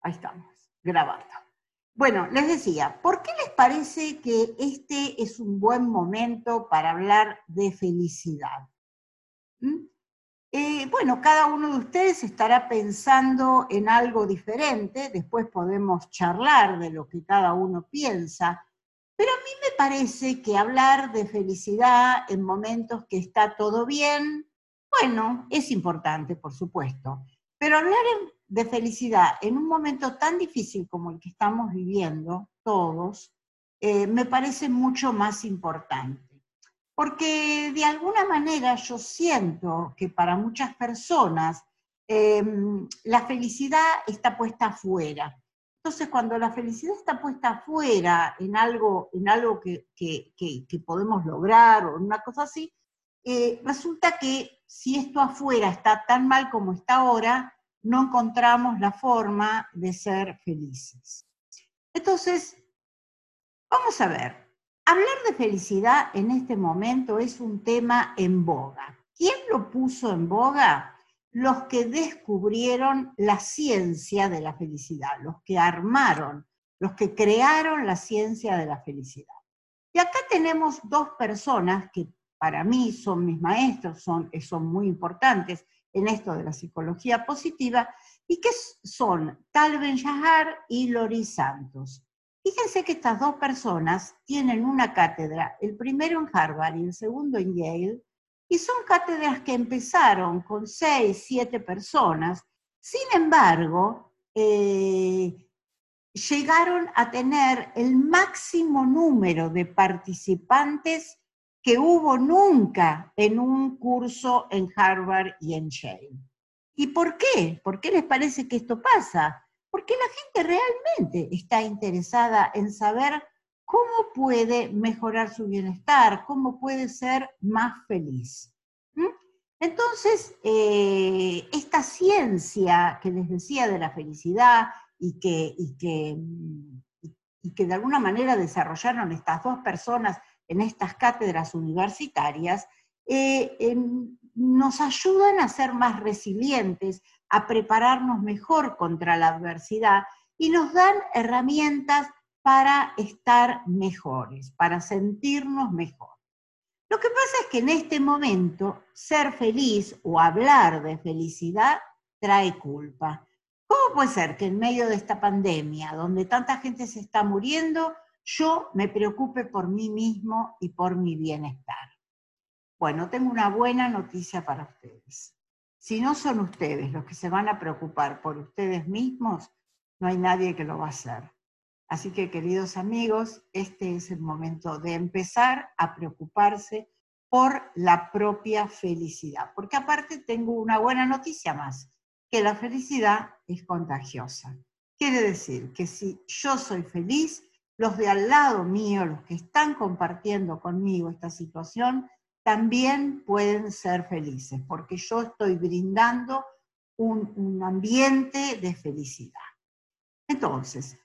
Ahí estamos, grabando. Bueno, les decía, ¿por qué les parece que este es un buen momento para hablar de felicidad? ¿Mm? Eh, bueno, cada uno de ustedes estará pensando en algo diferente, después podemos charlar de lo que cada uno piensa, pero a mí me parece que hablar de felicidad en momentos que está todo bien, bueno, es importante, por supuesto, pero hablar de felicidad en un momento tan difícil como el que estamos viviendo todos, eh, me parece mucho más importante. Porque de alguna manera yo siento que para muchas personas em, la felicidad está puesta afuera. Entonces, cuando la felicidad está puesta afuera en algo, en algo que, podemos lograr o en una cosa así, eh, resulta que si esto afuera está tan mal como está ahora, no encontramos la forma de ser felices. Entonces, vamos a ver, Hablar de felicidad en este momento es un tema en boga. ¿Quién lo puso en boga? Los que descubrieron la ciencia de la felicidad, los que armaron, los que crearon la ciencia de la felicidad. Y acá tenemos dos personas que para mí son mis maestros, son, son muy importantes en esto de la psicología positiva, y que son Tal Ben Shahar y Lori Santos. Fíjense que estas dos personas tienen una cátedra, el primero en Harvard y el segundo en Yale, y son cátedras que empezaron con seis, siete personas. Sin embargo, eh, llegaron a tener el máximo número de participantes que hubo nunca en un curso en Harvard y en Yale. ¿Y por qué? ¿Por qué les parece que esto pasa? porque la gente realmente está interesada en saber cómo puede mejorar su bienestar, cómo puede ser más feliz. Entonces, eh, esta ciencia que les decía de la felicidad y que, y que, y que de alguna manera desarrollaron estas dos personas en estas cátedras universitarias, eh, nos ayudan a ser más resilientes, a prepararnos mejor contra la adversidad y nos dan herramientas para estar mejores, para sentirnos mejor. Lo que pasa es que en este momento ser feliz o hablar de felicidad trae culpa. ¿Cómo puede ser que en medio de esta pandemia, donde tanta gente se está muriendo, yo me preocupe por mí mismo y por mi bienestar? Bueno, tengo una buena noticia para ustedes. Si no son ustedes los que se van a preocupar por ustedes mismos, no hay nadie que lo va a hacer. Así que, queridos amigos, este es el momento de empezar a preocuparse por la propia felicidad. Porque aparte tengo una buena noticia más, que la felicidad es contagiosa. Quiere decir que si yo soy feliz, los de al lado mío, los que están compartiendo conmigo esta situación, también pueden ser felices, porque yo estoy brindando un, ambiente de felicidad. Entonces,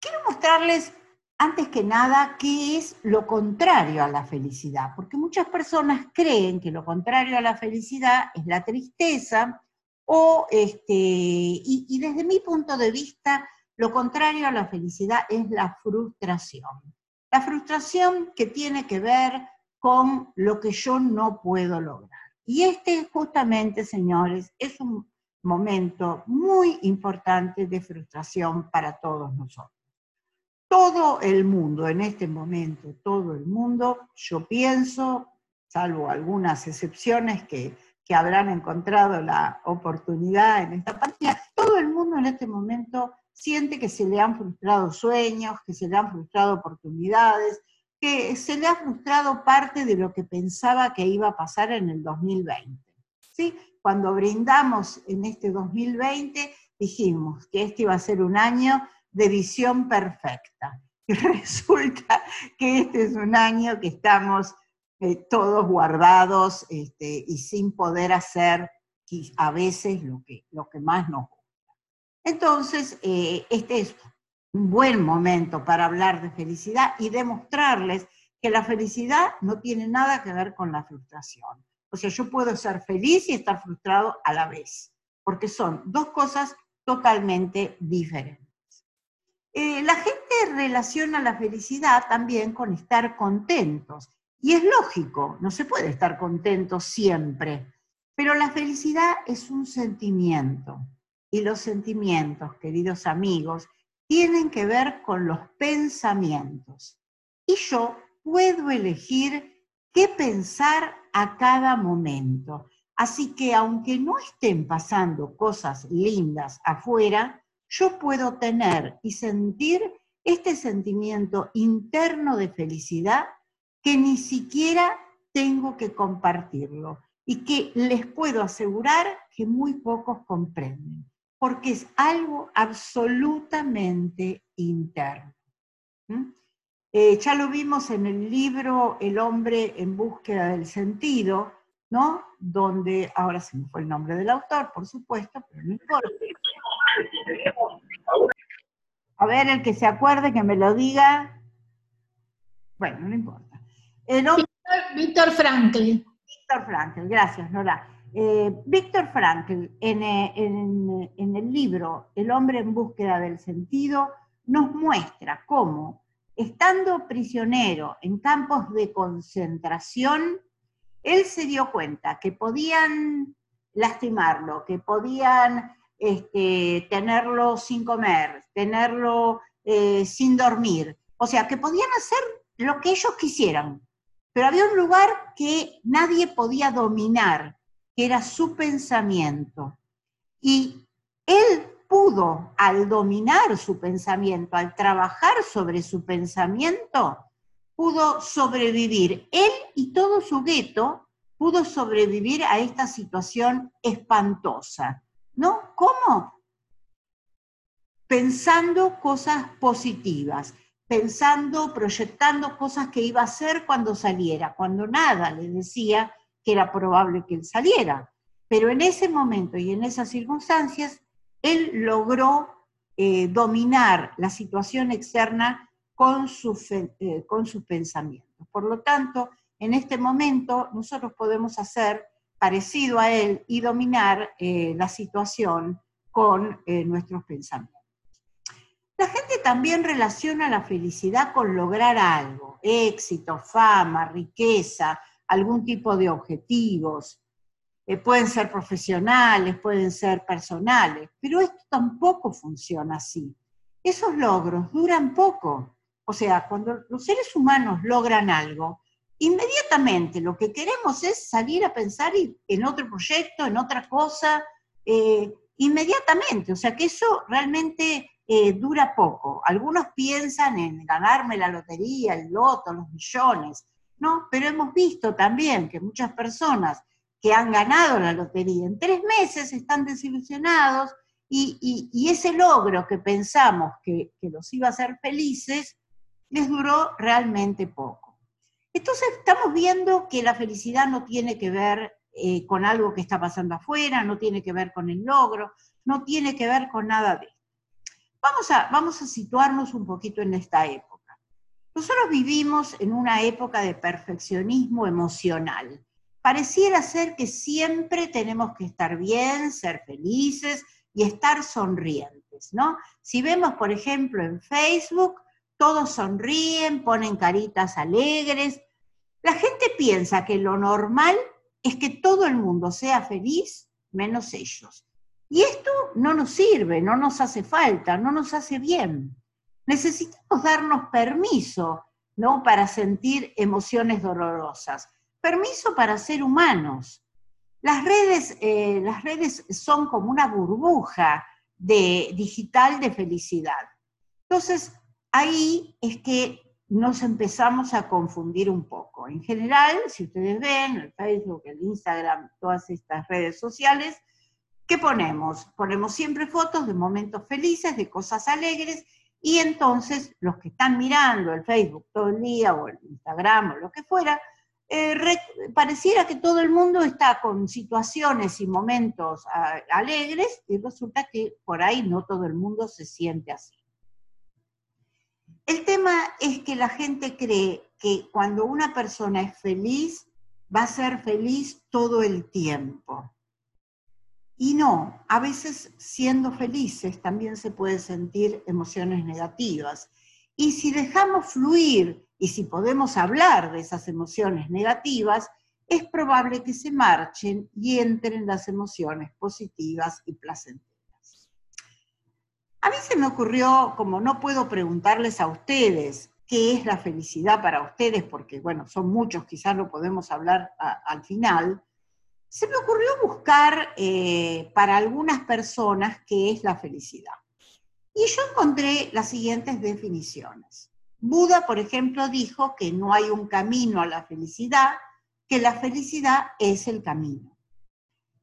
quiero mostrarles antes que nada, ¿qué es lo contrario a la felicidad? Porque muchas personas creen que lo contrario a la felicidad es la tristeza, o este, y, y, desde mi punto de vista, lo contrario a la felicidad es la frustración. La frustración que tiene que ver con lo que yo no puedo lograr. Y este justamente, señores, es un momento muy importante de frustración para todos nosotros. Todo el mundo, en este momento, todo el mundo, yo pienso, salvo algunas excepciones que, que habrán encontrado la oportunidad en esta pandemia, todo el mundo en este momento siente que se le han frustrado sueños, que se le han frustrado oportunidades, que se le ha frustrado parte de lo que pensaba que iba a pasar en el 2020. ¿sí? Cuando brindamos en este 2020, dijimos que este iba a ser un año de visión perfecta. Y resulta que este es un año que estamos eh, todos guardados este, y sin poder hacer a veces lo que, lo que más nos gusta. Entonces, eh, este es un buen momento para hablar de felicidad y demostrarles que la felicidad no tiene nada que ver con la frustración. O sea, yo puedo ser feliz y estar frustrado a la vez, porque son dos cosas totalmente diferentes. Eh, la gente relaciona la felicidad también con estar contentos. Y es lógico, no se puede estar contento siempre, pero la felicidad es un sentimiento. Y los sentimientos, queridos amigos, tienen que ver con los pensamientos. Y yo puedo elegir qué pensar a cada momento. Así que aunque no estén pasando cosas lindas afuera, yo puedo tener y sentir este sentimiento interno de felicidad que ni siquiera tengo que compartirlo y que les puedo asegurar que muy pocos comprenden, porque es algo absolutamente interno. Eh, ya lo vimos en el libro El hombre en búsqueda del sentido, ¿no? Donde, ahora se me fue el nombre del autor, por supuesto, pero no importa. A ver, el que se acuerde, que me lo diga. Bueno, no importa. Víctor Frankl. Víctor Frankl, gracias, Nora. Eh, Víctor Frankl, en, en el libro El hombre en búsqueda del sentido, nos muestra cómo estando prisionero en campos de concentración, él se dio cuenta que podían lastimarlo, que podían este, tenerlo sin comer, tenerlo eh, sin dormir, o sea, que podían hacer lo que ellos quisieran, pero había un lugar que nadie podía dominar, que era su pensamiento. Y él pudo, al dominar su pensamiento, al trabajar sobre su pensamiento, pudo sobrevivir. Él y todo su gueto pudo sobrevivir a esta situación espantosa. ¿No? ¿Cómo? Pensando cosas positivas, pensando, proyectando cosas que iba a hacer cuando saliera, cuando nada le decía que era probable que él saliera. Pero en ese momento y en esas circunstancias, él logró eh, dominar la situación externa con, eh, con sus pensamientos. Por lo tanto, en este momento nosotros podemos hacer parecido a él y dominar eh, la situación con nuestros pensamientos. La gente también relaciona la felicidad con lograr algo, éxito, fama, riqueza, algún tipo de objetivos. Eh, pueden ser profesionales, pueden ser personales, pero esto tampoco funciona así. Esos logros duran poco. O sea, cuando los seres humanos logran algo, inmediatamente lo que queremos es salir a pensar en otro proyecto, en otra cosa, eh, inmediatamente. O sea, que eso realmente eh, dura poco. Algunos piensan en ganarme la lotería, el loto, los millones, ¿no? Pero hemos visto también que muchas personas que han ganado la lotería en tres meses están desilusionados y, ese logro que pensamos que, los iba a hacer felices les duró realmente poco. Entonces estamos viendo que la felicidad no tiene que ver eh, con algo que está pasando afuera, no tiene que ver con el logro, no tiene que ver con nada de esto. Vamos a, vamos a situarnos un poquito en esta época. Nosotros vivimos en una época de perfeccionismo emocional pareciera ser que siempre tenemos que estar bien, ser felices y estar sonrientes, ¿no? Si vemos, por ejemplo, en Facebook, todos sonríen, ponen caritas alegres. La gente piensa que lo normal es que todo el mundo sea feliz, menos ellos. Y esto no nos sirve, no nos hace falta, no nos hace bien. Necesitamos darnos permiso, ¿no? Para sentir emociones dolorosas permiso para ser humanos. Las redes, eh, las redes son como una burbuja de, digital de felicidad. Entonces, ahí es que nos empezamos a confundir un poco. En general, si ustedes ven el Facebook, el Instagram, todas estas redes sociales, ¿qué ponemos? Ponemos siempre fotos de momentos felices, de cosas alegres, y entonces los que están mirando el Facebook todo el día o el Instagram o lo que fuera, eh, pareciera que todo el mundo está con situaciones y momentos ah, alegres y resulta que por ahí no todo el mundo se siente así. El tema es que la gente cree que cuando una persona es feliz, va a ser feliz todo el tiempo. Y no, a veces siendo felices también se puede sentir emociones negativas. Y si dejamos fluir y si podemos hablar de esas emociones negativas, es probable que se marchen y entren las emociones positivas y placenteras. A mí se me ocurrió, como no puedo preguntarles a ustedes qué es la felicidad para ustedes, porque bueno, son muchos, quizás lo podemos hablar al final, se me ocurrió buscar eh, para algunas personas qué es la felicidad. Y yo encontré las siguientes definiciones. Buda, por ejemplo, dijo que no hay un camino a la felicidad, que la felicidad es el camino.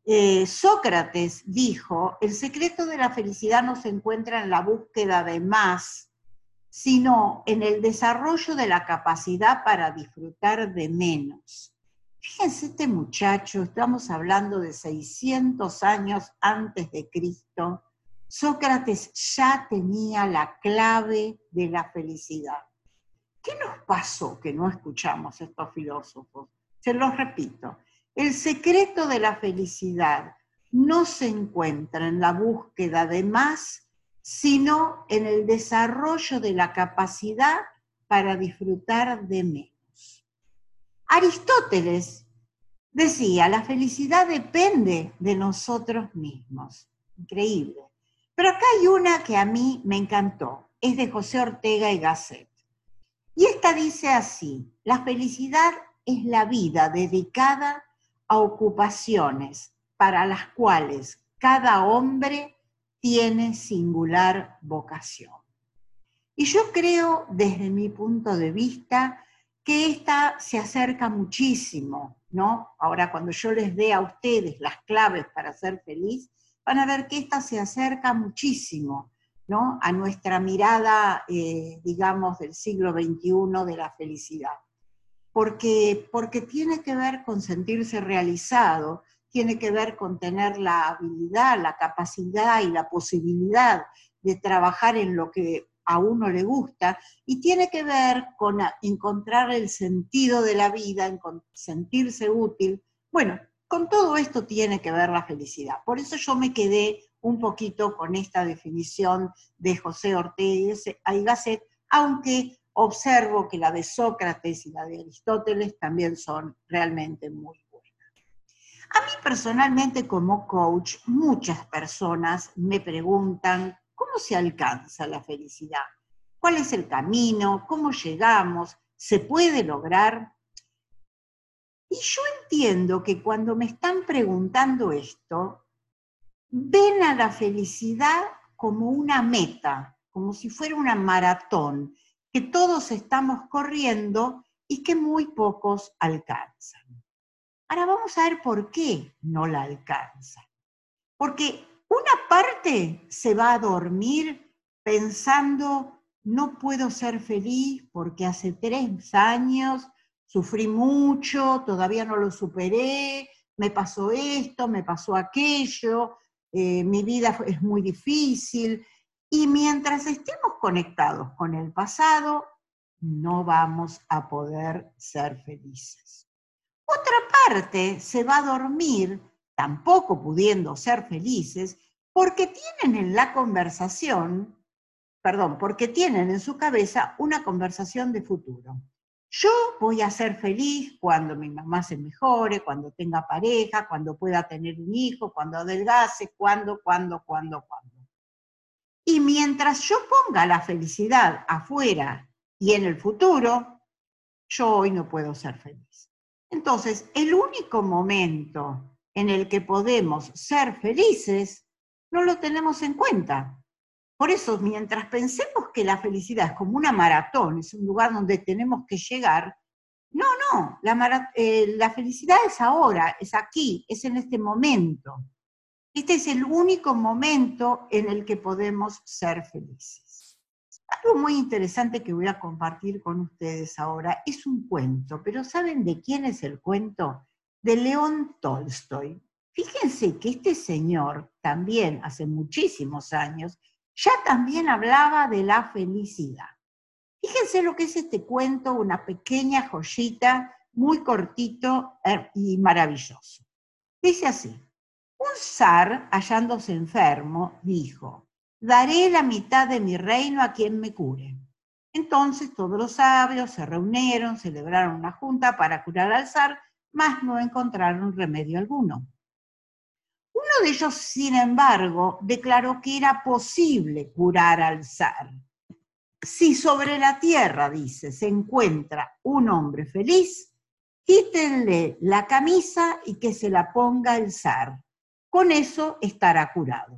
Eh, Sócrates dijo, el secreto de la felicidad no se encuentra en la búsqueda de más, sino en el desarrollo de la capacidad para disfrutar de menos. Fíjense este muchacho, estamos hablando de 600 años antes de Cristo, Sócrates ya tenía la clave de la felicidad. ¿Qué nos pasó que no escuchamos estos filósofos? Se los repito, el secreto de la felicidad no se encuentra en la búsqueda de más, sino en el desarrollo de la capacidad para disfrutar de menos. Aristóteles decía, la felicidad depende de nosotros mismos. Increíble. Pero acá hay una que a mí me encantó, es de José Ortega y Gasset. Y esta dice así, la felicidad es la vida dedicada a ocupaciones para las cuales cada hombre tiene singular vocación. Y yo creo, desde mi punto de vista, que esta se acerca muchísimo, ¿no? Ahora, cuando yo les dé a ustedes las claves para ser feliz, van a ver que esta se acerca muchísimo, ¿no? A nuestra mirada, eh, digamos, del siglo XXI de la felicidad porque, porque tiene que ver con sentirse realizado, tiene que ver con tener la habilidad, la capacidad y la posibilidad de trabajar en lo que a uno le gusta y tiene que ver con encontrar el sentido de la vida, en sentirse útil. Bueno, con todo esto tiene que ver la felicidad. Por eso yo me quedé un poquito con esta definición de José Ortega y Gasset, aunque observo que la de Sócrates y la de Aristóteles también son realmente muy buenas. A mí personalmente como coach, muchas personas me preguntan cómo se alcanza la felicidad, cuál es el camino, cómo llegamos, se puede lograr. Y yo entiendo que cuando me están preguntando esto, ven a la felicidad como una meta, como si fuera una maratón, que todos estamos corriendo y que muy pocos alcanzan. Ahora vamos a ver por qué no la alcanzan. Porque una parte se va a dormir pensando, no puedo ser feliz porque hace tres años sufrí mucho, todavía no lo superé, me pasó esto, me pasó aquello, eh, mi vida es muy difícil, y mientras estemos conectados con el pasado, no vamos a poder ser felices. Otra parte se va a dormir, tampoco pudiendo ser felices, porque tienen en la conversación, perdón, porque tienen en su cabeza una conversación de futuro. Yo voy a ser feliz cuando mi mamá se mejore, cuando tenga pareja, cuando pueda tener un hijo, cuando adelgace, cuando, cuando, cuando, cuando. Y mientras yo ponga la felicidad afuera y en el futuro, yo hoy no puedo ser feliz. Entonces, el único momento en el que podemos ser felices, no lo tenemos en cuenta. Por eso, mientras pensemos que la felicidad es como una maratón, es un lugar donde tenemos que llegar, no, no, la, eh, la felicidad es ahora, es aquí, es en este momento. Este es el único momento en el que podemos ser felices. Algo muy interesante que voy a compartir con ustedes ahora es un cuento, pero ¿saben de quién es el cuento? De León Tolstoy. Fíjense que este señor también hace muchísimos años ya también hablaba de la felicidad. Fíjense lo que es este cuento, una pequeña joyita, muy cortito eh, y maravilloso. Dice así, Un zar, hallándose enfermo, dijo, daré la mitad de mi reino a quien me cure. Entonces todos los sabios se reunieron, celebraron una junta para curar al zar, mas no encontraron remedio alguno. Uno de ellos, sin embargo, declaró que era posible curar al zar. Si sobre la tierra, dice, se encuentra un hombre feliz, quítenle la camisa y que se la ponga el zar. Con eso estará curado.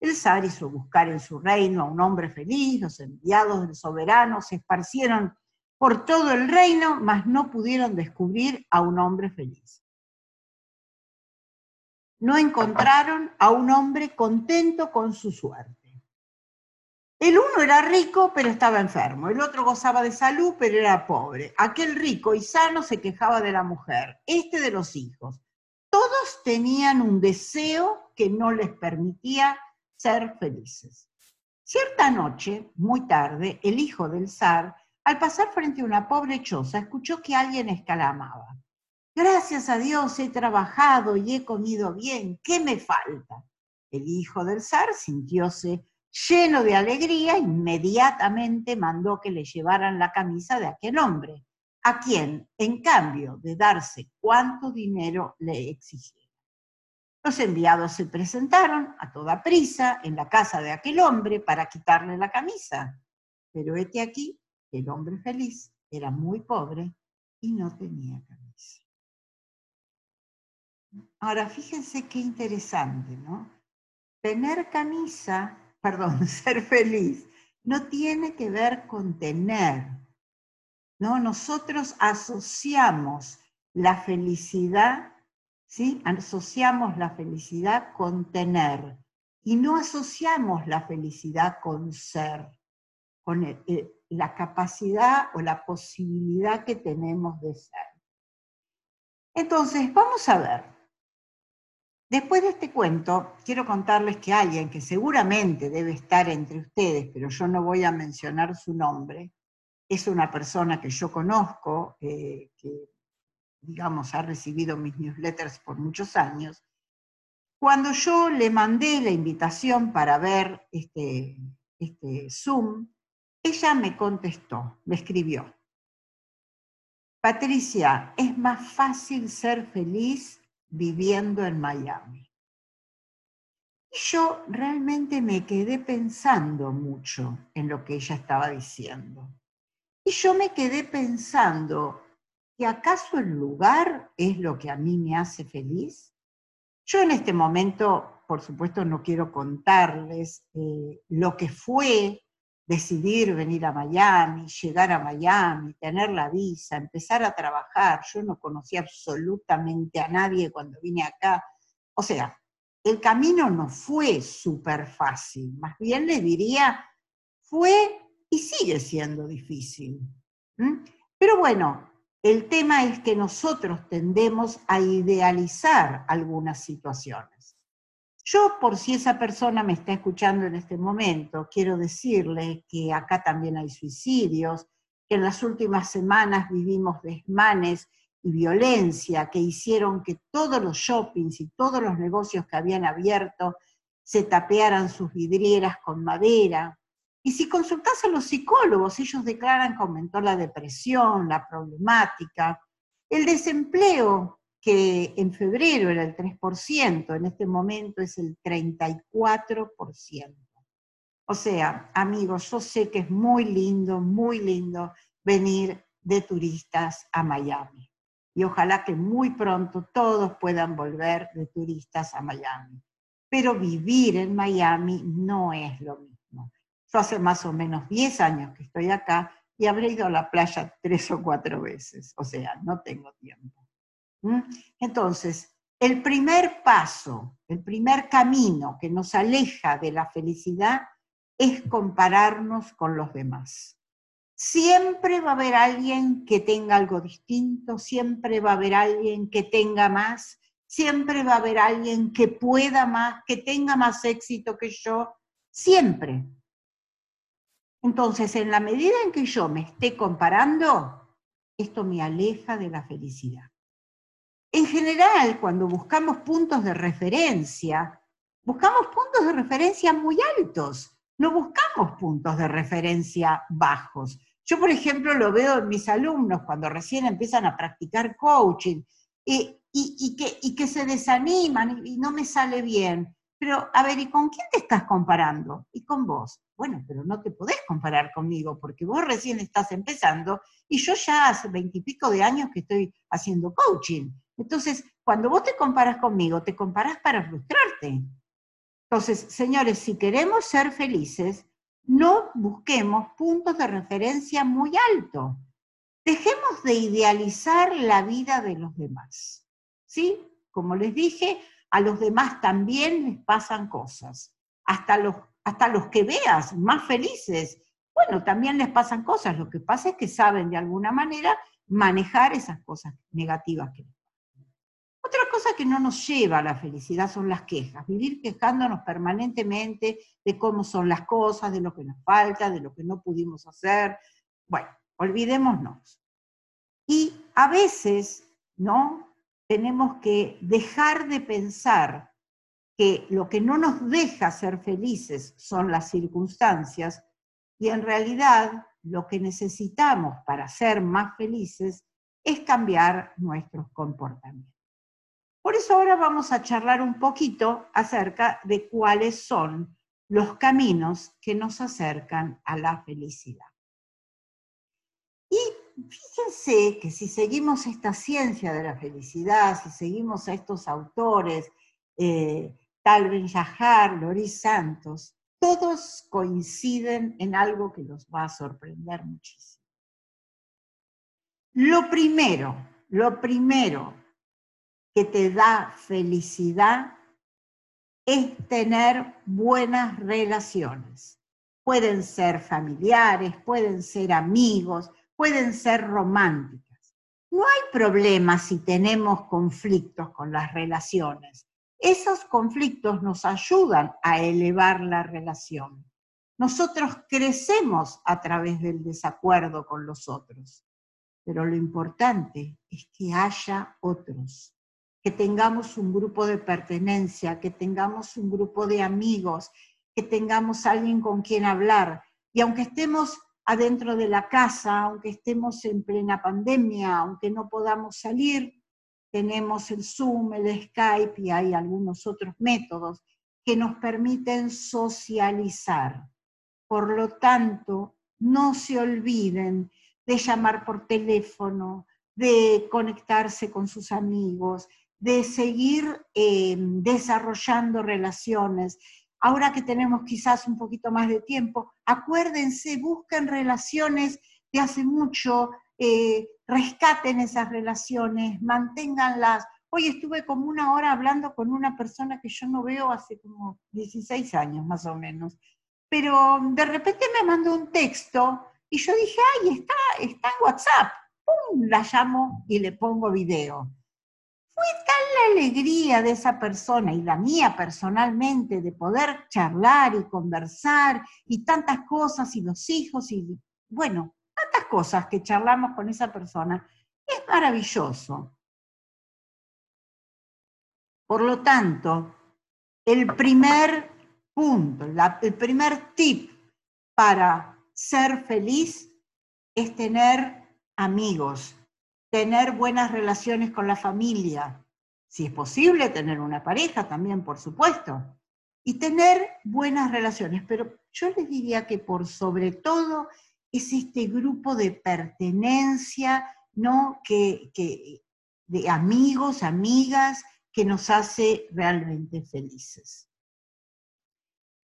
El zar hizo buscar en su reino a un hombre feliz, los enviados del soberano se esparcieron por todo el reino, mas no pudieron descubrir a un hombre feliz. No encontraron a un hombre contento con su suerte. El uno era rico, pero estaba enfermo. El otro gozaba de salud, pero era pobre. Aquel rico y sano se quejaba de la mujer, este de los hijos. Todos tenían un deseo que no les permitía ser felices. Cierta noche, muy tarde, el hijo del zar, al pasar frente a una pobre choza, escuchó que alguien exclamaba, Gracias a Dios he trabajado y he comido bien, ¿qué me falta? El hijo del zar sintióse lleno de alegría, inmediatamente mandó que le llevaran la camisa de aquel hombre, a quien, en cambio de darse cuánto dinero le exigía. Los enviados se presentaron a toda prisa en la casa de aquel hombre para quitarle la camisa. Pero este aquí, el hombre feliz, era muy pobre y no tenía camisa. Ahora, fíjense qué interesante, ¿no? Tener camisa, perdón, ser feliz, no tiene que ver con tener, ¿no? Nosotros asociamos la felicidad ¿sí? Asociamos la felicidad con tener y no asociamos la felicidad con ser, con la capacidad o la posibilidad que tenemos de ser. Entonces, vamos a ver. Después de este cuento, quiero contarles que alguien que seguramente debe estar entre ustedes, pero yo no voy a mencionar su nombre, es una persona que yo conozco, eh, que digamos, ha recibido mis newsletters por muchos años, cuando yo le mandé la invitación para ver este, este Zoom, ella me contestó, me escribió, Patricia, es más fácil ser feliz viviendo en Miami. Y yo realmente me quedé pensando mucho en lo que ella estaba diciendo. Y yo me quedé pensando, ¿Y acaso el lugar es lo que a mí me hace feliz? Yo en este momento, por supuesto, no quiero contarles eh, lo que fue decidir venir a Miami, llegar a Miami, tener la visa, empezar a trabajar. Yo no conocía absolutamente a nadie cuando vine acá. O sea, el camino no fue súper fácil, más bien le diría, fue y sigue siendo difícil. Pero bueno, el tema es que nosotros tendemos a idealizar algunas situaciones. Yo, por si esa persona me está escuchando en este momento, quiero decirle que acá también hay suicidios, que en las últimas semanas vivimos desmanes y violencia que hicieron que todos los shoppings y todos los negocios que habían abierto se tapearan sus vidrieras con madera, y si consultas a los psicólogos, ellos declaran que aumentó la depresión, la problemática, el desempleo, que en febrero era el 3%, en este momento es el 34%. O sea, amigos, yo sé que es muy lindo, muy lindo venir de turistas a Miami. Y ojalá que muy pronto todos puedan volver de turistas a Miami. Pero vivir en Miami no es lo mismo. Yo hace más o menos 10 años que estoy acá y habré ido a la playa tres o cuatro veces, o sea, no tengo tiempo. ¿Mm? Entonces, el primer paso, el primer camino que nos aleja de la felicidad es compararnos con los demás. Siempre va a haber alguien que tenga algo distinto, siempre va a haber alguien que tenga más, siempre va a haber alguien que pueda más, que tenga más éxito que yo, siempre. Entonces, en la medida en que yo me esté comparando, esto me aleja de la felicidad. En general, cuando buscamos puntos de referencia, buscamos puntos de referencia muy altos, no buscamos puntos de referencia bajos. Yo, por ejemplo, lo veo en mis alumnos cuando recién empiezan a practicar coaching y, que, que se desaniman y no me sale bien. Pero, a ver, ¿y con quién te estás comparando? Y con vos. Bueno, pero no te podés comparar conmigo porque vos recién estás empezando y yo ya hace veintipico de años que estoy haciendo coaching. Entonces, cuando vos te comparas conmigo, te comparas para frustrarte. Entonces, señores, si queremos ser felices, no busquemos puntos de referencia muy altos. Dejemos de idealizar la vida de los demás. ¿Sí? Como les dije, a los demás también les pasan cosas. Hasta los, hasta los que veas más felices, bueno, también les pasan cosas. Lo que pasa es que saben de alguna manera manejar esas cosas negativas que les cosa que no nos lleva a la felicidad son las quejas. Vivir quejándonos permanentemente de cómo son las cosas, de lo que nos falta, de lo que no pudimos hacer. Bueno, olvidémonos. Y a veces, ¿no? tenemos que dejar de pensar que lo que no nos deja ser felices son las circunstancias y en realidad lo que necesitamos para ser más felices es cambiar nuestros comportamientos. Por eso ahora vamos a charlar un poquito acerca de cuáles son los caminos que nos acercan a la felicidad. Y fíjense que si seguimos esta ciencia de la felicidad, si seguimos a estos autores, eh, Tal Ben Yahar, Loris Santos, todos coinciden en algo que los va a sorprender muchísimo. Lo primero, lo primero que te da felicidad es tener buenas relaciones. Pueden ser familiares, pueden ser amigos, pueden ser románticas. No hay problema si tenemos conflictos con las relaciones. Esos conflictos nos ayudan a elevar la relación. Nosotros crecemos a través del desacuerdo con los otros, pero lo importante es que haya otros, que tengamos un grupo de pertenencia, que tengamos un grupo de amigos, que tengamos alguien con quien hablar. Y aunque estemos adentro de la casa, aunque estemos en plena pandemia, aunque no podamos salir, tenemos el Zoom, el Skype y hay algunos otros métodos que nos permiten socializar. Por lo tanto, no se olviden de llamar por teléfono, de conectarse con sus amigos, de seguir eh, desarrollando relaciones, ahora que tenemos quizás un poquito más de tiempo, acuérdense, busquen relaciones de hace mucho, eh, rescaten esas relaciones, manténganlas. Hoy estuve como una hora hablando con una persona que yo no veo hace como 16 años más o menos, pero de repente me mandó un texto y yo dije, ay, está, está en WhatsApp. ¡Pum! La llamo y le pongo video. Fue tal la alegría de esa persona y la mía personalmente de poder charlar y conversar y tantas cosas y los hijos y bueno, tantas cosas que charlamos con esa persona. Es maravilloso. Por lo tanto, el primer punto, el primer tip para ser feliz es tener amigos, tener buenas relaciones con la familia, si es posible, tener una pareja también, por supuesto, y tener buenas relaciones. Pero yo les diría que por sobre todo es este grupo de pertenencia, ¿no? Que, que, de amigos, amigas, que nos hace realmente felices.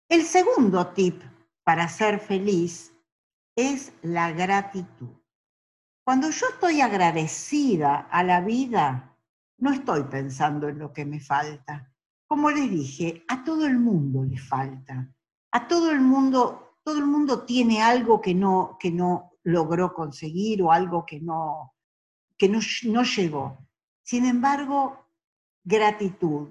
El segundo tip para ser feliz es la gratitud. Cuando yo estoy agradecida a la vida, no estoy pensando en lo que me falta. Como les dije, a todo el mundo le falta. A todo el mundo, todo el mundo tiene algo que no, que no logró conseguir o algo que no, que no, no llegó. Sin embargo, gratitud.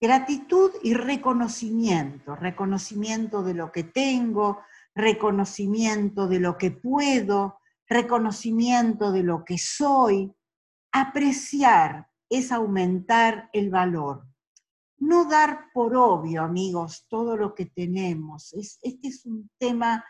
Gratitud y reconocimiento. Reconocimiento de lo que tengo, reconocimiento de lo que puedo, reconocimiento de lo que soy, apreciar es aumentar el valor. No dar por obvio, amigos, todo lo que tenemos. este es un tema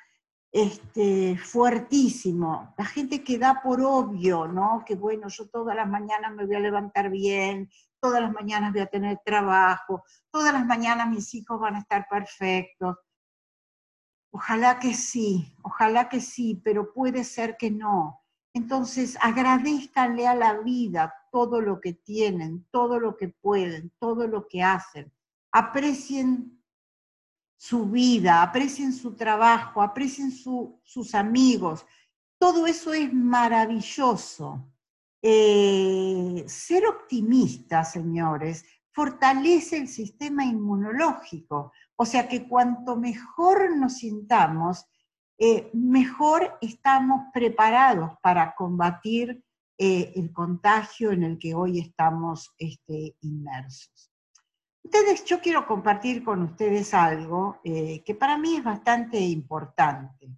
este, fuertísimo. La gente que da por obvio, ¿no? Que bueno, yo todas las mañanas me voy a levantar bien, todas las mañanas voy a tener trabajo, todas las mañanas mis hijos van a estar perfectos. Ojalá que sí, ojalá que sí, pero puede ser que no. Entonces, agradezcanle a la vida todo lo que tienen, todo lo que pueden, todo lo que hacen. Aprecien su vida, aprecien su trabajo, aprecien sus amigos. Todo eso es maravilloso. Eh, ser optimista, señores, fortalece el sistema inmunológico. O sea que cuanto mejor nos sintamos, eh, mejor estamos preparados para combatir eh, el contagio en el que hoy estamos este, inmersos. Ustedes, yo quiero compartir con ustedes algo eh, que para mí es bastante importante.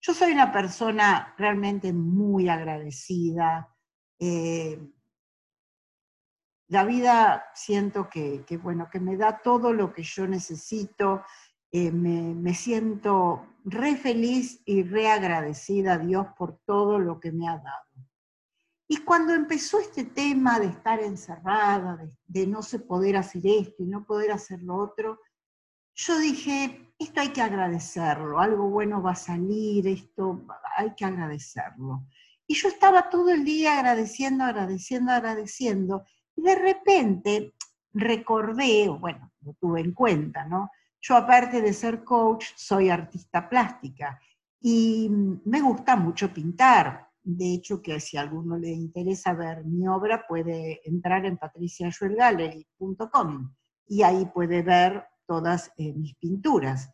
Yo soy una persona realmente muy agradecida. La vida siento que, bueno, que me da todo lo que yo necesito. Eh, me, me, siento re feliz y re agradecida a Dios por todo lo que me ha dado. Y cuando empezó este tema de estar encerrada, de, no se poder hacer esto y no poder hacer lo otro, yo dije, esto hay que agradecerlo, algo bueno va a salir, esto hay que agradecerlo. Y yo estaba todo el día agradeciendo, agradeciendo, agradeciendo, de repente recordé, bueno, lo tuve en cuenta, ¿no? Yo aparte de ser coach, soy artista plástica y me gusta mucho pintar, de hecho, que si a alguno le interesa ver mi obra, puede entrar en patriciajuelgallery.com y ahí puede ver todas eh, mis pinturas.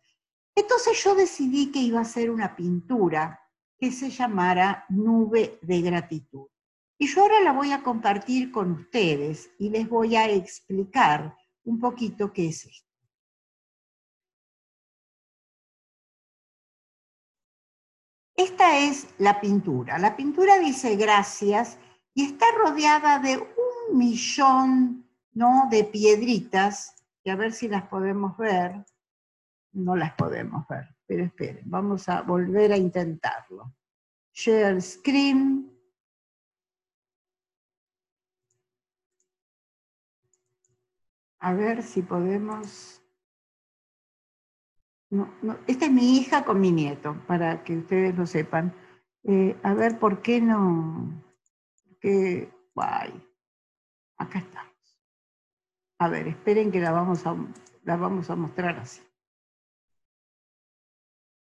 Entonces yo decidí que iba a hacer una pintura que se llamara Nube de Gratitud. Y yo ahora la voy a compartir con ustedes y les voy a explicar un poquito qué es esto. Esta es la pintura. La pintura dice gracias y está rodeada de un millón ¿no? de piedritas, que a ver si las podemos ver. No las podemos ver, pero esperen, vamos a volver a intentarlo. Share screen. A ver si podemos no, esta es mi hija con mi nieto, para que ustedes lo sepan. Eh, a ver, ¿por qué no? Que, guay. Acá estamos. A ver, esperen que la vamos a, la vamos a mostrar así.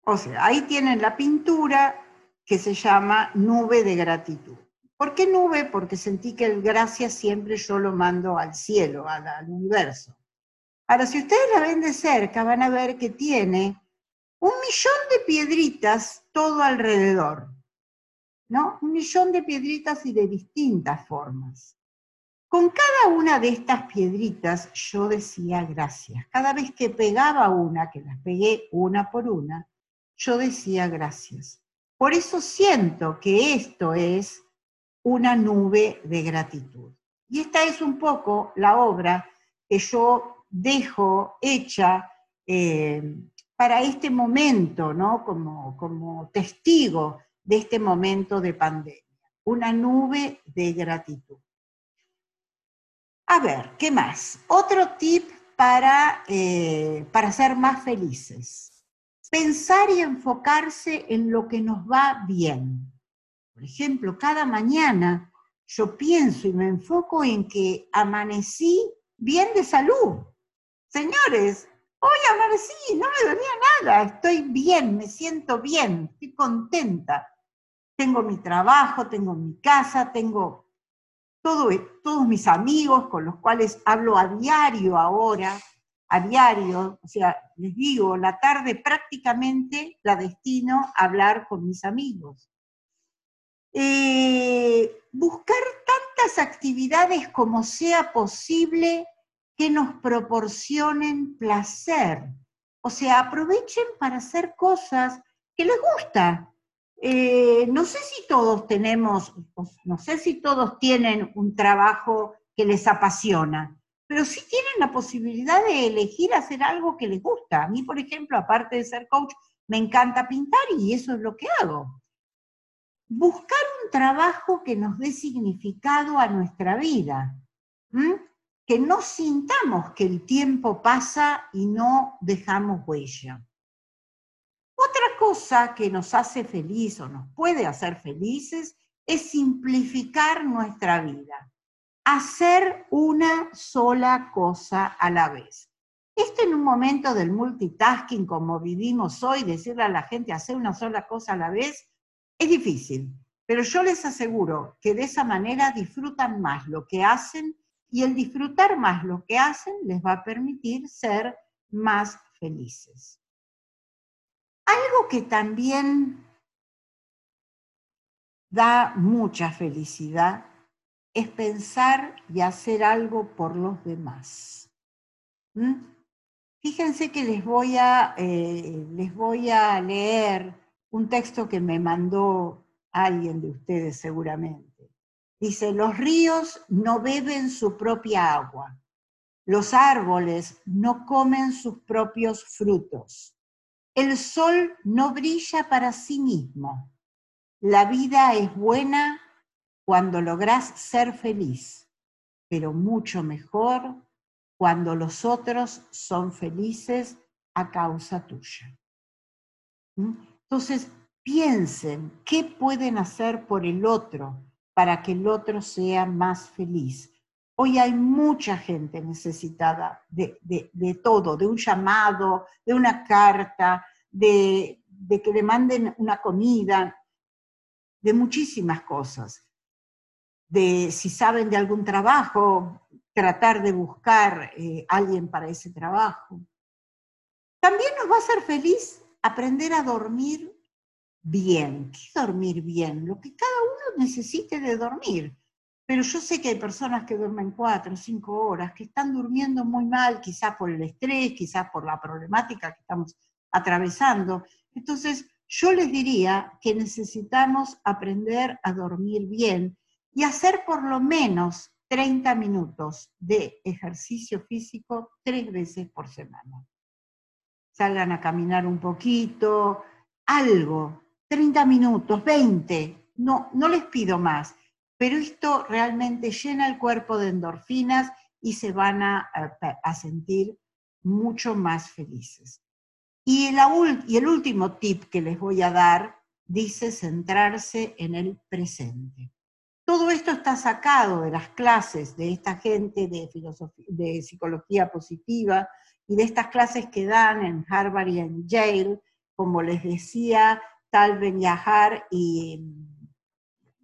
O sea, ahí tienen la pintura que se llama Nube de Gratitud. ¿Por qué nube? Porque sentí que el gracias siempre yo lo mando al cielo, al universo. Ahora, si ustedes la ven de cerca, van a ver que tiene un millón de piedritas todo alrededor, ¿no? Un millón de piedritas y de distintas formas. Con cada una de estas piedritas yo decía gracias. Cada vez que pegaba una, que las pegué una por una, yo decía gracias. Por eso siento que esto es una nube de gratitud. Y esta es un poco la obra que yo dejo hecha eh, para este momento, ¿no? Como, como testigo de este momento de pandemia. Una nube de gratitud. A ver, ¿qué más? Otro tip para, eh, para ser más felices. Pensar y enfocarse en lo que nos va bien. Por ejemplo, cada mañana yo pienso y me enfoco en que amanecí bien de salud, Señores, hoy amanecí, no me dolía nada, estoy bien, me siento bien, estoy contenta. Tengo mi trabajo, tengo mi casa, tengo todo, todos mis amigos con los cuales hablo a diario ahora, a diario, o sea, les digo, la tarde prácticamente la destino a hablar con mis amigos. Eh, buscar tantas actividades como sea posible que nos proporcionen placer. O sea, aprovechen para hacer cosas que les gusta. Eh, no sé si todos tenemos, no sé si todos tienen un trabajo que les apasiona, pero sí tienen la posibilidad de elegir hacer algo que les gusta. A mí, por ejemplo, aparte de ser coach, me encanta pintar y eso es lo que hago. Buscar un trabajo que nos dé significado a nuestra vida, que no sintamos que el tiempo pasa y no dejamos huella. Otra cosa que nos hace feliz o nos puede hacer felices es simplificar nuestra vida, hacer una sola cosa a la vez. Esto en un momento del multitasking como vivimos hoy, decirle a la gente hacer una sola cosa a la vez, es difícil, pero yo les aseguro que de esa manera disfrutan más lo que hacen y el disfrutar más lo que hacen les va a permitir ser más felices. Algo que también da mucha felicidad es pensar y hacer algo por los demás. ¿Mm? Fíjense que les voy, a, eh, les voy a leer un texto que me mandó alguien de ustedes seguramente. Dice, los ríos no beben su propia agua, los árboles no comen sus propios frutos, el sol no brilla para sí mismo, la vida es buena cuando logras ser feliz, pero mucho mejor cuando los otros son felices a causa tuya. ¿Mm? Entonces, piensen qué pueden hacer por el otro para que el otro sea más feliz. Hoy hay mucha gente necesitada de, todo, de un llamado, de una carta, de, de que le manden una comida de muchísimas cosas, de si saben de algún trabajo, tratar de buscar eh, alguien para ese trabajo. También nos va a hacer feliz aprender a dormir bien. ¿Qué dormir bien? Lo que cada uno necesite de dormir. Pero yo sé que hay personas que duermen cuatro cinco horas, que están durmiendo muy mal, quizás por el estrés, quizás por la problemática que estamos atravesando. Entonces, yo les diría que necesitamos aprender a dormir bien y hacer por lo menos 30 minutos de ejercicio físico tres veces por semana. Salgan a caminar un poquito, algo, 30 minutos, 20, no, no les pido más, pero esto realmente llena el cuerpo de endorfinas y se van a, a sentir mucho más felices. Y, el último tip que les voy a dar dice centrarse en el presente. Todo esto está sacado de las clases de esta gente de, de psicología positiva y de estas clases que dan en Harvard y en Yale, como les decía, Tal Ben y,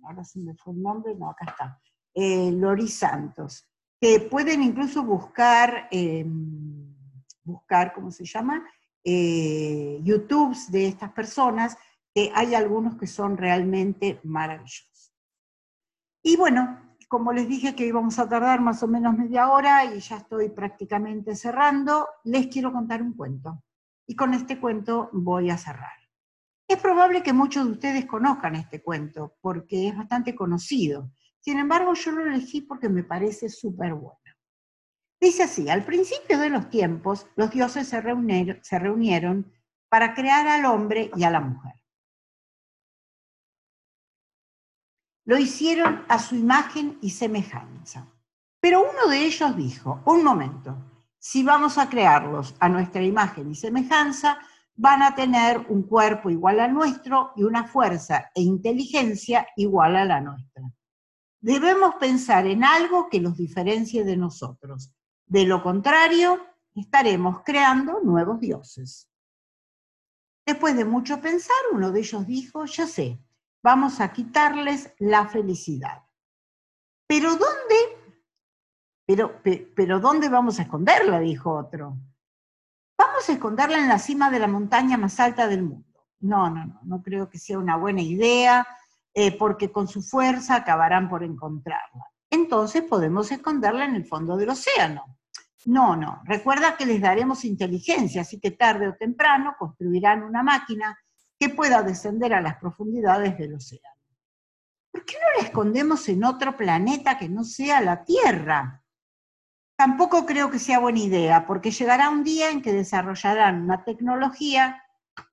ahora se me fue el nombre, no, acá está, eh, Lori Santos, que pueden incluso buscar, em, buscar, ¿cómo se llama? eh, YouTubes de estas personas, que hay algunos que son realmente maravillosos. Y bueno, como les dije que íbamos a tardar más o menos media hora y ya estoy prácticamente cerrando, les quiero contar un cuento. Y con este cuento voy a cerrar. Es probable que muchos de ustedes conozcan este cuento porque es bastante conocido. Sin embargo, yo lo elegí porque me parece súper bueno. Dice así, al principio de los tiempos, los dioses se reunieron, para crear al hombre y a la mujer. Lo hicieron a su imagen y semejanza. Pero uno de ellos dijo, un momento, si vamos a crearlos a nuestra imagen y semejanza, van a tener un cuerpo igual al nuestro y una fuerza e inteligencia igual a la nuestra. Debemos pensar en algo que los diferencie de nosotros, de lo contrario, estaremos creando nuevos dioses. Después de mucho pensar, uno de ellos dijo, ya sé, vamos a quitarles la felicidad. Pero ¿dónde? Pero, pero ¿dónde vamos a esconderla? dijo otro. Vamos a esconderla en la cima de la montaña más alta del mundo. No, no, no, no creo que sea una buena idea, eh, porque con su fuerza acabarán por encontrarla entonces podemos esconderla en el fondo del océano. No, no, recuerda que les daremos inteligencia, así que tarde o temprano construirán una máquina que pueda descender a las profundidades del océano. ¿por qué no la escondemos en otro planeta que no sea la Tierra? Tampoco creo que sea buena idea, porque llegará un día en que desarrollarán una tecnología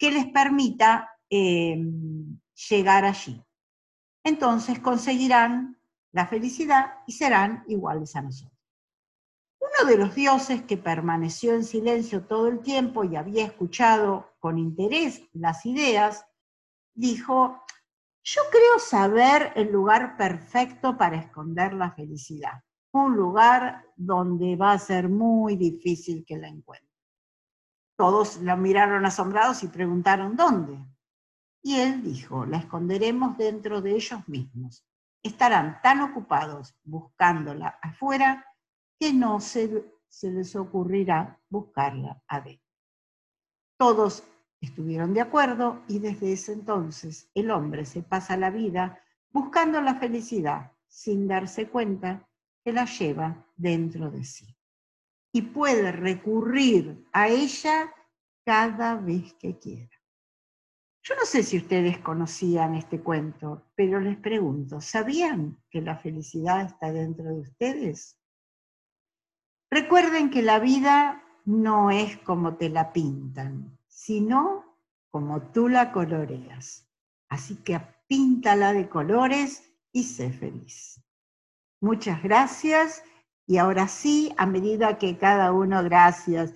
que les permita eh, llegar allí. Entonces conseguirán la felicidad y serán iguales a nosotros. Uno de los dioses que permaneció en silencio todo el tiempo y había escuchado con interés las ideas, dijo, yo creo saber el lugar perfecto para esconder la felicidad, un lugar donde va a ser muy difícil que la encuentre. Todos la miraron asombrados y preguntaron, ¿dónde? Y él dijo, la esconderemos dentro de ellos mismos. Estarán tan ocupados buscándola afuera que no se, les ocurrirá buscarla adentro. Todos estuvieron de acuerdo y desde ese entonces el hombre se pasa la vida buscando la felicidad sin darse cuenta que la lleva dentro de sí. Y puede recurrir a ella cada vez que quiera. Yo no sé si ustedes conocían este cuento, pero les pregunto, ¿sabían que la felicidad está dentro de ustedes? Recuerden que la vida no es como te la pintan, sino como tú la coloreas. Así que píntala de colores y sé feliz. Muchas gracias y ahora sí, a medida que cada uno, gracias,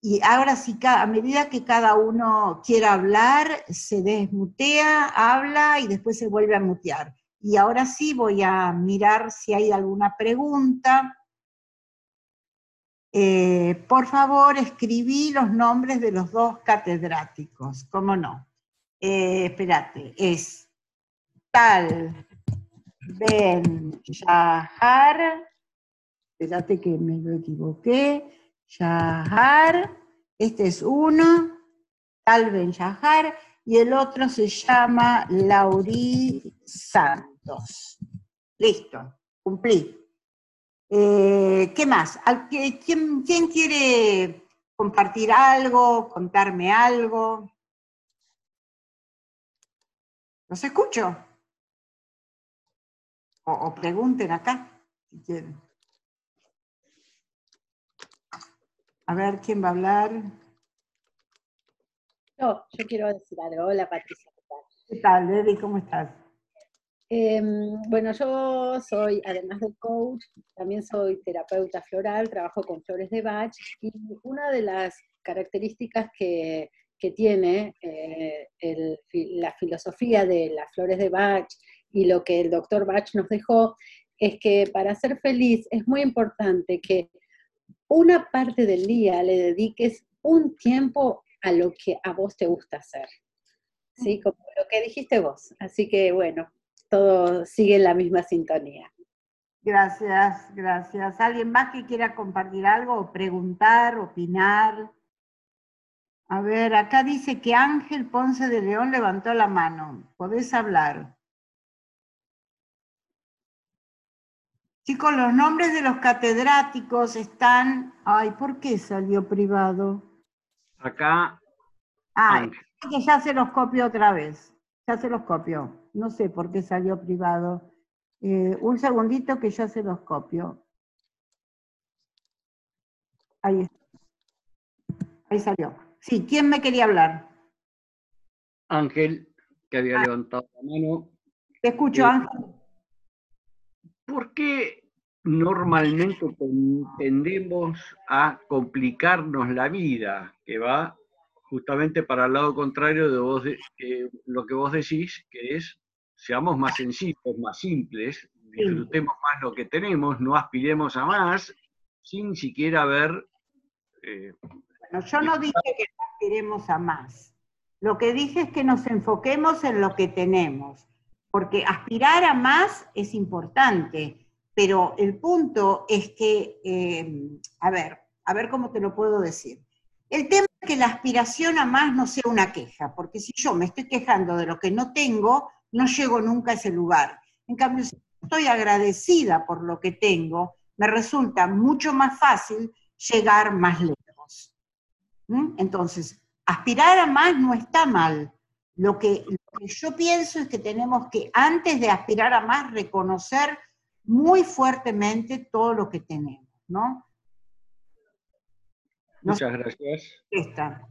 y ahora sí, a medida que cada uno quiera hablar, se desmutea, habla y después se vuelve a mutear. Y ahora sí voy a mirar si hay alguna pregunta. Eh, por favor, escribí los nombres de los dos catedráticos, ¿cómo no? Eh, espérate, es Tal Ben Yahar, espérate que me lo equivoqué, Yahar, este es uno, Tal Ben Yahar, y el otro se llama Laurí Santos. Listo, cumplí. Eh, ¿Qué más? ¿Quién, ¿Quién, quiere compartir algo, contarme algo? ¿Los escucho? O, o pregunten acá, si quieren. A ver, ¿quién va a hablar? Yo, yo quiero decir algo. Hola, Patricia. ¿Qué tal, Debbie? ¿Cómo estás? Em, bueno, yo soy, además de coach, también soy terapeuta floral, trabajo con flores de Bach y una de las características que, tiene eh, la filosofía de las flores de Bach y lo que el doctor Bach nos dejó es que para ser feliz es muy importante que una parte del día le dediques un tiempo a lo que a vos te gusta hacer. ¿Sí? Como lo que dijiste vos. Así que bueno, todo sigue en la misma sintonía. Gracias, gracias. ¿Alguien más que quiera compartir algo preguntar, opinar? A ver, acá dice que Ángel Ponce de León levantó la mano. Podés hablar. Chicos, los nombres de los catedráticos están... Ay, ¿por qué salió privado? Acá... Ah, que ya se los copio otra vez. Ya se los copio. No sé por qué salió privado. Eh, un segundito que ya se los copio. Ahí Ahí salió. Sí, ¿quién me quería hablar? Ángel, que había ah. levantado la mano. Te escucho, eh, Ángel. ¿Por qué normalmente tendemos a complicarnos la vida, que va justamente para el lado contrario de vos, lo que vos decís, que es seamos más sencillos, más simples, disfrutemos más lo que tenemos, no aspiremos a más, sin siquiera ver... Eh, bueno, yo no dije que no aspiremos a más. Lo que dije es que nos enfoquemos en lo que tenemos, porque aspirar a más es importante, pero el punto es que, eh, a ver, a ver cómo te lo puedo decir. El tema que la aspiración a más no sea una queja, porque si yo me estoy quejando de lo que no tengo, no llego nunca a ese lugar. En cambio, si estoy agradecida por lo que tengo, me resulta mucho más fácil llegar más lejos. ¿Mm? Entonces, aspirar a más no está mal. Lo que, lo que yo pienso es que tenemos que, antes de aspirar a más, reconocer muy fuertemente todo lo que tenemos, ¿no? Muchas gracias. Esta.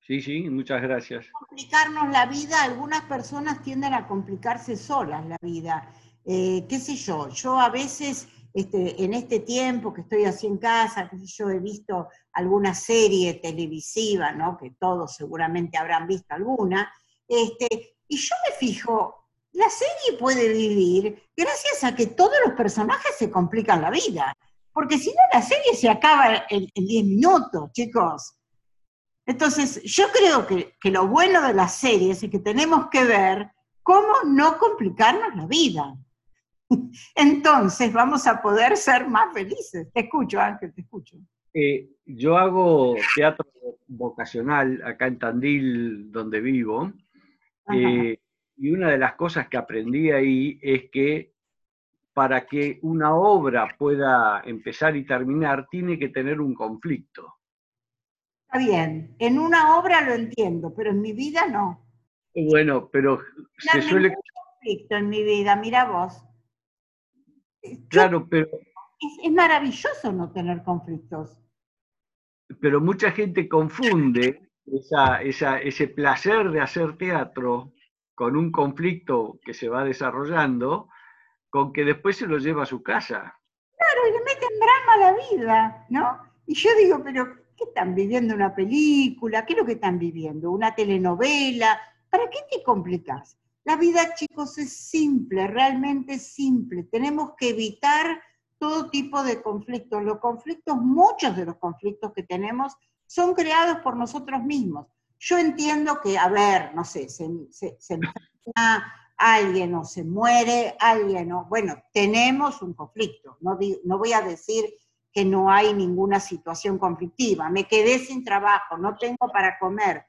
Sí, sí, muchas gracias. Complicarnos la vida, algunas personas tienden a complicarse solas la vida. Eh, qué sé yo, yo a veces este, en este tiempo que estoy así en casa, qué sé yo, he visto alguna serie televisiva, ¿no? Que todos seguramente habrán visto alguna, este, y yo me fijo, la serie puede vivir gracias a que todos los personajes se complican la vida. Porque si no, la serie se acaba en 10 minutos, chicos. Entonces, yo creo que, que, lo bueno de las series es que tenemos que ver cómo no complicarnos la vida. Entonces vamos a poder ser más felices. Te escucho, Ángel, te escucho. Eh, yo hago teatro vocacional acá en Tandil, donde vivo, eh, y una de las cosas que aprendí ahí es que para que una obra pueda empezar y terminar, tiene que tener un conflicto. Está bien, en una obra lo entiendo, pero en mi vida no. Bueno, pero se suele... conflicto en mi vida, mira vos. Claro, pero... Es, maravilloso no tener conflictos. Pero mucha gente confunde ese placer de hacer teatro con un conflicto que se va desarrollando, con que después se lo lleva a su casa. Claro, y le meten drama a la vida, ¿no? Y yo digo, pero ¿qué están viviendo una película? ¿Qué es lo que están viviendo? ¿Una telenovela? ¿Para qué te complicas? La vida, chicos, es simple, realmente simple. Tenemos que evitar todo tipo de conflictos. Los conflictos, muchos de los conflictos que tenemos, son creados por nosotros mismos. Yo entiendo que, a ver, no sé, se, enferma alguien o se muere alguien, o, bueno, tenemos un conflicto. No, no voy a decir que no hay ninguna situación conflictiva. Me quedé sin trabajo, no tengo para comer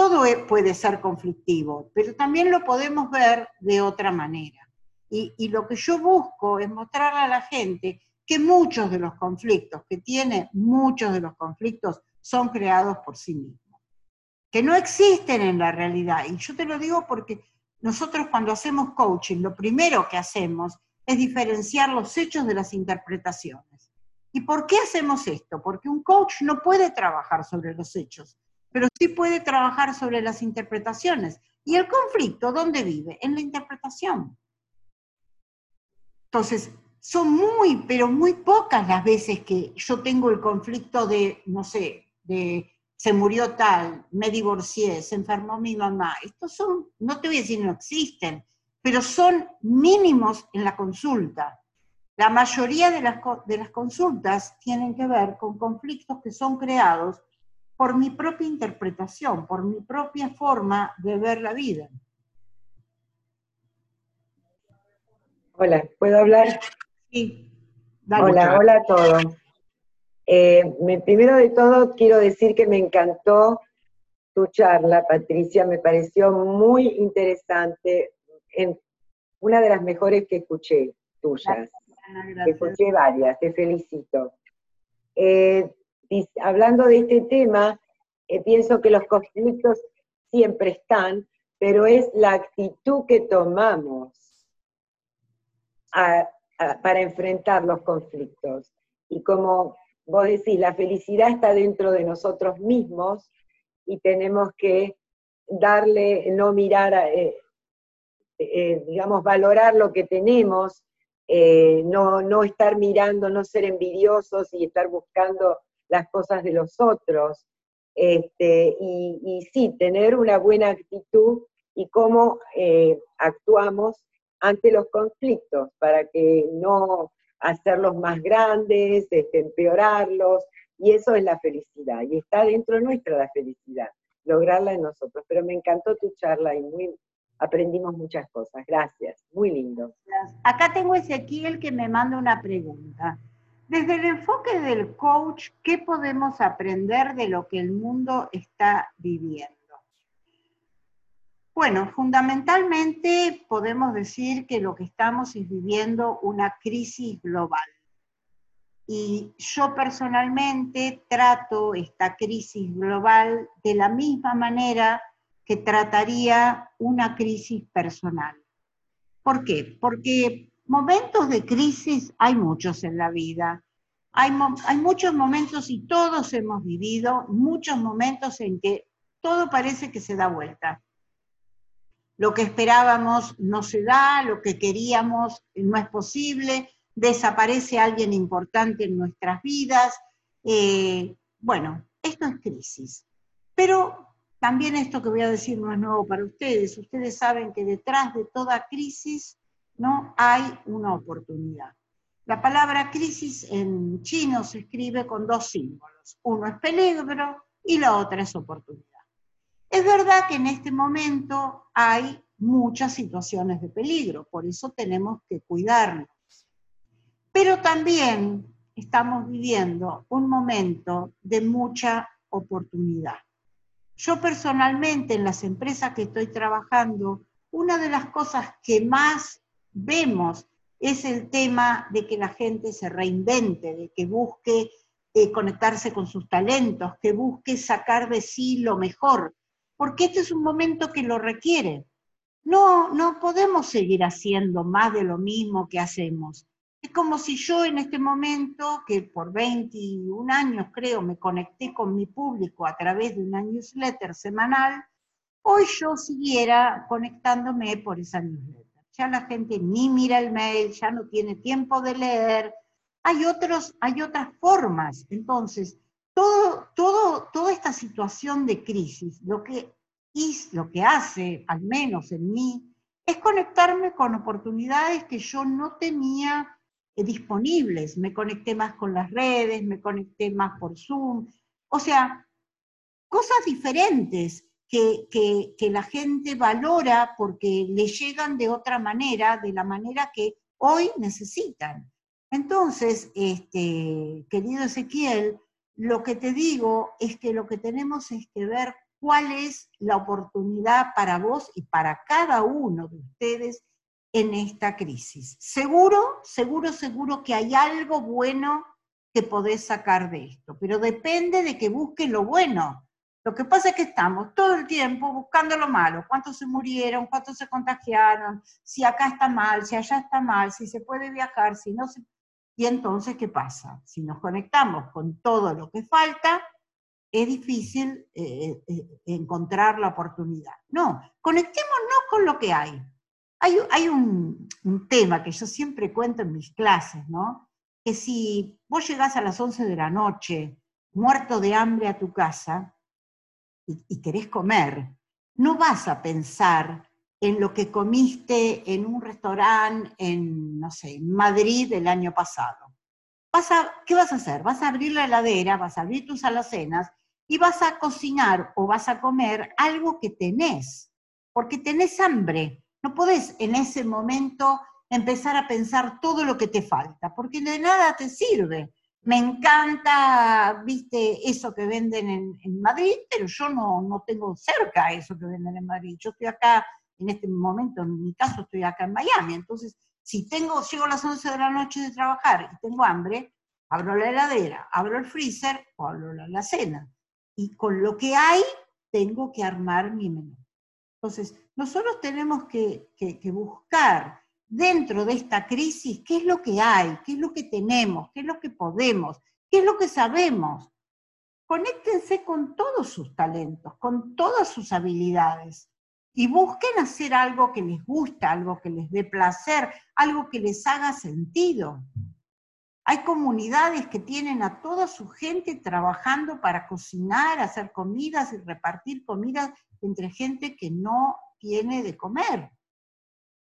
todo e, puede ser conflictivo, pero también lo podemos ver de otra manera. Y, lo que yo busco es mostrarle a la gente que muchos de los conflictos que tiene, muchos de los conflictos son creados por sí mismos, que no existen en la realidad. Y yo te lo digo porque nosotros cuando hacemos coaching, lo primero que hacemos es diferenciar los hechos de las interpretaciones. ¿Y por qué hacemos esto? Porque un coach no puede trabajar sobre los hechos, pero sí puede trabajar sobre las interpretaciones. ¿Y el conflicto dónde vive? En la interpretación. Entonces, son muy, pero muy pocas las veces que yo tengo el conflicto de, no sé, de se murió tal, me divorcié, se enfermó mi mamá. Estos son, no te voy a decir no existen, pero son mínimos en la consulta. La mayoría de las, de las consultas tienen que ver con conflictos que son creados por mi propia interpretación, por mi propia forma de ver la vida. Hola, ¿puedo hablar? Sí. Hola, hola a todos. Eh, primero de todo quiero decir que me encantó tu charla, Patricia, me pareció muy interesante, en, una de las mejores que escuché tuyas. Escuché varias, te felicito. Eh, hablando de este tema, eh, pienso que los conflictos siempre están, pero es la actitud que tomamos para enfrentar los conflictos. Y como vos decís, la felicidad está dentro de nosotros mismos y tenemos que darle, no mirar, eh, eh, digamos, valorar lo que tenemos, no, no estar mirando, no ser envidiosos y estar buscando las cosas de los otros. Este, y, sí, tener una buena actitud y cómo eh, actuamos ante los conflictos para que no hacerlos más grandes, este, empeorarlos, y eso es la felicidad, y está dentro nuestra la felicidad, lograrla en nosotros. Pero me encantó tu charla y muy, aprendimos muchas cosas. Gracias, muy lindo. Acá tengo Ezequiel que me manda una pregunta. Desde el enfoque del coach, ¿qué podemos aprender de lo que el mundo está viviendo? Bueno, fundamentalmente podemos decir que lo que estamos es viviendo una crisis global. Y yo personalmente trato esta crisis global de la misma manera que trataría una crisis personal. ¿Por qué? Porque momentos de crisis hay muchos en la vida. Hay, hay, muchos momentos y todos hemos vivido muchos momentos en que todo parece que se da vuelta. Lo que esperábamos no se da, lo que queríamos no es posible, desaparece alguien importante en nuestras vidas. Eh, bueno, esto es crisis. Pero también esto que voy a decir no es nuevo para ustedes. Ustedes saben que detrás de toda crisis no hay una oportunidad. La palabra crisis en chino se escribe con dos símbolos. Uno es peligro y la otra es oportunidad. Es verdad que en este momento hay muchas situaciones de peligro, por eso tenemos que cuidarnos. Pero también estamos viviendo un momento de mucha oportunidad. Yo personalmente en las empresas que estoy trabajando, una de las cosas que más vemos es el tema de que la gente se reinvente, de que busque eh, conectarse con sus talentos, que busque sacar de sí lo mejor, porque este es un momento que lo requiere. No, no podemos seguir haciendo más de lo mismo que hacemos. Es como si yo en este momento, que por 21 años creo me conecté con mi público a través de una newsletter semanal, hoy yo siguiera conectándome por esa newsletter. Ya la gente ni mira el mail, ya no tiene tiempo de leer. Hay, otros, hay otras formas. Entonces, todo, todo, toda esta situación de crisis, lo que, lo que hace, al menos en mí, es conectarme con oportunidades que yo no tenía eh, disponibles. Me conecté más con las redes, me conecté más por Zoom. O sea, cosas diferentes que, que, la gente valora porque le llegan de otra manera, de la manera que hoy necesitan. Entonces, este, querido Ezequiel, lo que te digo es que lo que tenemos es que ver cuál es la oportunidad para vos y para cada uno de ustedes en esta crisis. Seguro, seguro, seguro que hay algo bueno que podés sacar de esto, pero depende de que busques lo bueno. Lo que pasa es que estamos todo el tiempo buscando lo malo, cuántos se murieron, cuántos se contagiaron, si acá está mal, si allá está mal, si se puede viajar, si no se... Y entonces, ¿qué pasa? Si nos conectamos con todo lo que falta, es difícil eh, eh, encontrar la oportunidad. No, conectémonos con lo que hay. Hay, un, tema que yo siempre cuento en mis clases, ¿no? Que si vos llegás a las 11 de la noche, muerto de hambre a tu casa, y, querés comer, no vas a pensar en lo que comiste en un restaurante en, no sé, en Madrid el año pasado. ¿Qué vas a hacer? Vas a abrir la heladera, vas a abrir tus alacenas y vas a cocinar o vas a comer algo que tenés, porque tenés hambre. No podés en ese momento empezar a pensar todo lo que te falta, porque de nada te sirve. Me encanta, viste, eso que venden en, Madrid, pero yo no, no tengo cerca eso que venden en Madrid. Yo estoy acá, en este momento, en mi caso, estoy acá en Miami. Entonces, si tengo, llego a las 11 de la noche de trabajar y tengo hambre, abro la heladera, abro el freezer o abro la cena. Y con lo que hay, tengo que armar mi menú. Entonces, nosotros tenemos que, buscar dentro de esta crisis qué es lo que hay, qué es lo que tenemos, qué es lo que podemos, qué es lo que sabemos. Conéctense con todos sus talentos, con todas sus habilidades y busquen hacer algo que les gusta, algo que les dé placer, algo que les haga sentido. Hay comunidades que tienen a toda su gente trabajando para cocinar, hacer comidas y repartir comidas entre gente que no tiene de comer.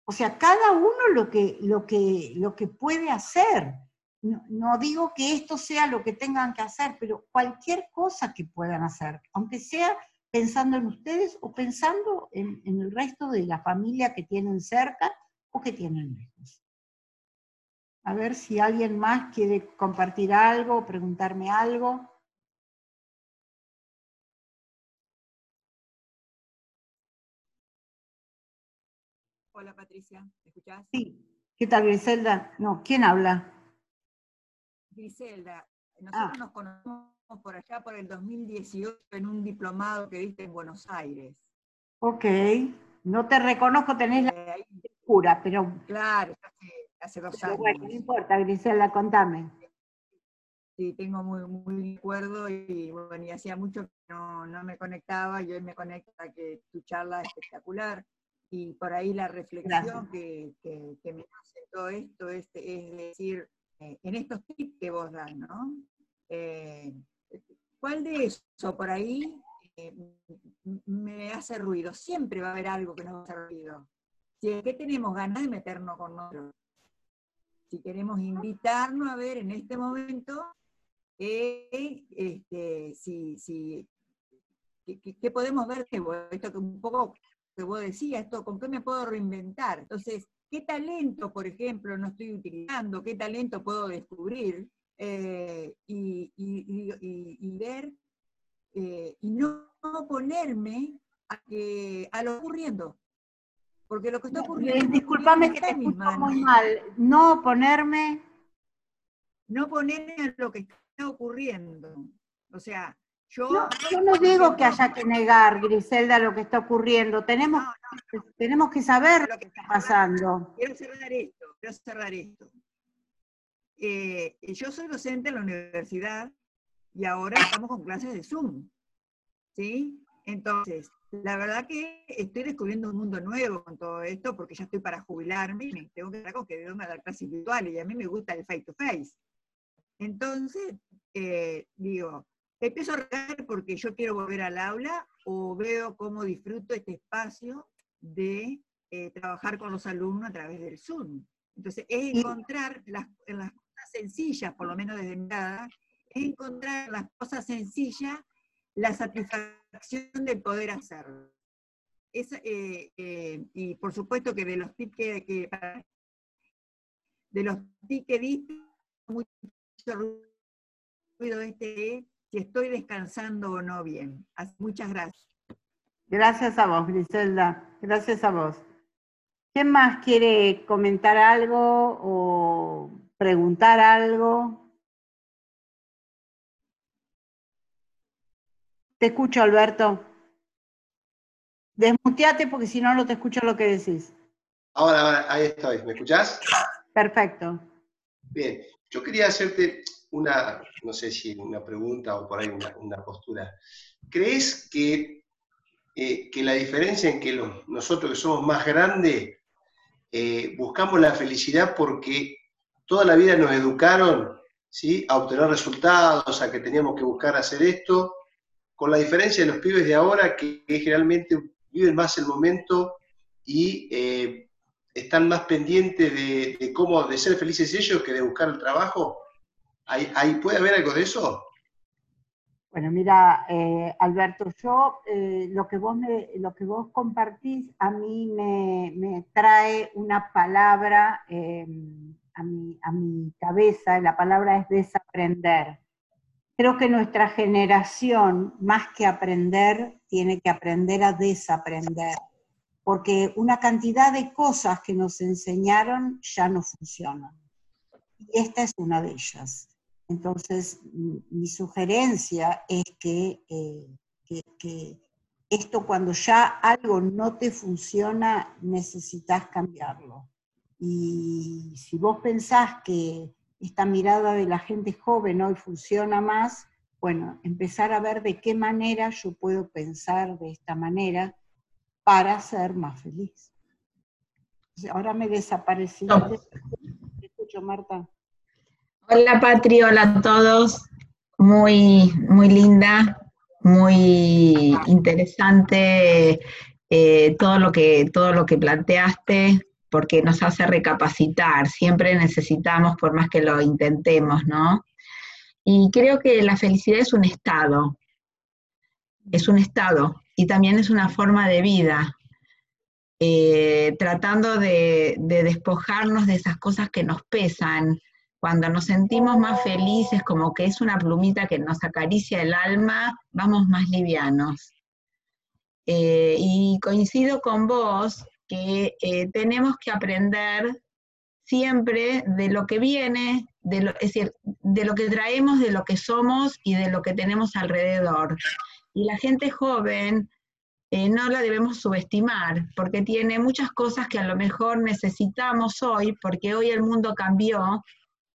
O sea, cada uno lo que, lo que, lo que puede hacer. No, digo que esto sea lo que tengan que hacer, pero cualquier cosa que puedan hacer, aunque sea pensando en ustedes o pensando en, en el resto de la familia que tienen cerca o que tienen lejos. A ver si alguien más quiere compartir algo, preguntarme algo. Hola Patricia, ¿me escuchás? Sí. ¿Qué tal, Griselda? No, ¿quién habla? Griselda, nosotros ah. nos conocemos por allá por el 2018 en un diplomado que diste en Buenos Aires. Ok, no te reconozco, tenés la Eh, cura, pero, claro, hace, hace dos pero años. bueno, no importa, Griselda, contame. Sí, tengo muy, muy recuerdo y bueno, y hacía mucho que no, no me conectaba y hoy me conecta que tu charla es espectacular y por ahí la reflexión que, que, que me hace todo esto es, es decir, eh, en estos tips que vos das, ¿no? Eh, ¿Cuál de eso por ahí eh, me hace ruido? Siempre va a haber algo que nos hace ruido. Si es que tenemos ganas de meternos con nosotros. Si queremos invitarnos a ver en este momento eh, este, si, si, ¿qué, podemos ver? Esto que un poco que vos decías, esto, ¿con qué me puedo reinventar? Entonces, ¿qué talento, por ejemplo, no estoy utilizando? ¿Qué talento puedo descubrir? Eh, y, y- y- y- ver, eh, y no ponerme a, que, a lo ocurriendo. Porque lo que está ocurriendo... Disculpame que te escucho muy mal. No ponerme, No ponerme a lo que está ocurriendo. O sea, yo... no, yo no digo que haya que negar, Griselda, lo que está ocurriendo. Tenemos, tenemos que saber lo que está pasando. quiero cerrar esto, quiero cerrar esto. Eh, yo soy docente en la universidad y ahora estamos con clases de Zoom. ¿Sí? Entonces, la verdad que estoy descubriendo un mundo nuevo con todo esto porque ya estoy para jubilarme y me tengo que dar con que debo dar clases virtuales y a mí me gusta el face to face. Entonces, eh, digo, empiezo a regar porque yo quiero volver al aula o veo cómo disfruto este espacio de eh, trabajar con los alumnos a través del Zoom. Entonces, es encontrar las, en las sencillas, por lo menos desde mi mirada, es encontrar en las cosas sencillas la satisfacción de poder hacerlo. Esa, eh, eh, y por supuesto que de los tips que, de los tips que diste, mucho ruido este es si estoy descansando o no bien. Muchas gracias. Gracias a vos, Griselda. Gracias a vos. ¿Quién más quiere comentar algo o preguntar algo? Te escucho, Alberto. Desmuteate porque si no, no te escucho lo que decís. Ahora, ahora, ahí estoy. ¿Me escuchás? Perfecto. Bien. Yo quería hacerte una, no sé si una pregunta o por ahí una, una postura. ¿Crees que, eh, que la diferencia en que los- nosotros que somos más grandes eh, buscamos la felicidad porque toda la vida nos educaron ¿sí? a obtener resultados, a que teníamos que buscar hacer esto, con la diferencia de los pibes de ahora que, generalmente viven más el momento y eh, están más pendientes de, cómo de ser felices ellos que de buscar el trabajo? ¿Hay, puede haber algo de eso? Bueno, mira, eh, Alberto, yo eh, lo, que vos lo que vos compartís a mí me, me trae una palabra a, mi, a mi cabeza, la palabra es desaprender. Creo que nuestra generación, más que aprender, tiene que aprender a desaprender, porque una cantidad de cosas que nos enseñaron ya no funcionan. Y esta es una de ellas. Entonces, mi sugerencia es eh, que- que esto cuando ya algo no te funciona, necesitas cambiarlo. Y si vos pensás que esta mirada de la gente joven hoy funciona más, bueno, empezar a ver de qué manera yo puedo pensar de esta manera para ser más feliz. Ahora me desaparecí. No. Te escucho, Marta. Hola Patri, hola a todos. Muy, muy linda, muy interesante eh, todo, lo que, todo lo que planteaste, porque nos hace recapacitar. Siempre necesitamos, por más que lo intentemos, ¿no? Y creo que la felicidad es un estado, es un estado y también es una forma de vida. eh, tratando de, de despojarnos de esas cosas que nos pesan, cuando nos sentimos más felices, como que es una plumita que nos acaricia el alma, vamos más livianos. Eh, y coincido con vos que eh, tenemos que aprender siempre de lo que viene, de lo, es decir, de lo que traemos, de lo que somos y de lo que tenemos alrededor. Y la gente joven eh, no la debemos subestimar, porque tiene muchas cosas que a lo mejor necesitamos hoy, porque hoy el mundo cambió,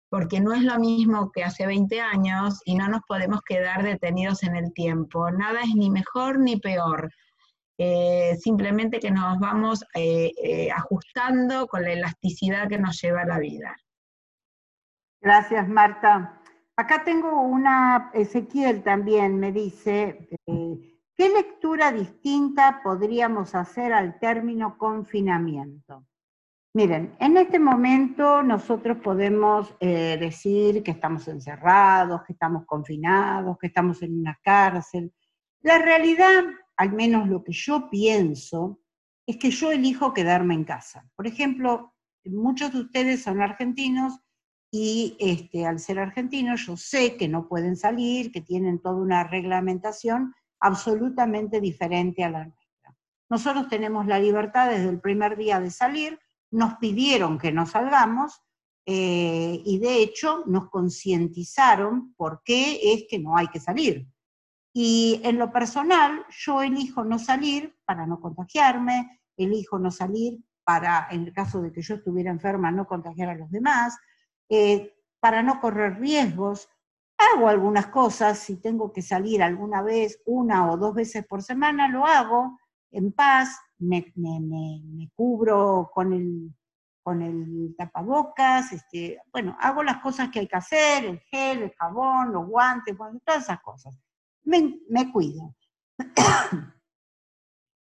porque no es lo mismo que hace 20 años y no nos podemos quedar detenidos en el tiempo. Nada es ni mejor ni peor. Eh, simplemente que nos vamos eh, eh, ajustando con la elasticidad que nos lleva la vida. Gracias, Marta. Acá tengo una, Ezequiel también me dice, ¿qué lectura distinta podríamos hacer al término confinamiento? Miren, en este momento nosotros podemos decir que estamos encerrados, que estamos confinados, que estamos en una cárcel. La realidad, al menos lo que yo pienso, es que yo elijo quedarme en casa. Por ejemplo, muchos de ustedes son argentinos y este, al ser argentinos yo sé que no pueden salir, que tienen toda una reglamentación absolutamente diferente a la nuestra. Nosotros tenemos la libertad desde el primer día de salir, nos pidieron que no salgamos eh, y de hecho nos concientizaron por qué es que no hay que salir. Y en lo personal, yo elijo no salir para no contagiarme, elijo no salir para, en el caso de que yo estuviera enferma, no contagiar a los demás, eh, para no correr riesgos. Hago algunas cosas, si tengo que salir alguna vez, una o dos veces por semana, lo hago en paz, me, cubro con el, con el tapabocas, este, bueno, hago las cosas que hay que hacer, el gel, el jabón, los guantes, bueno, todas esas cosas. Me, cuido.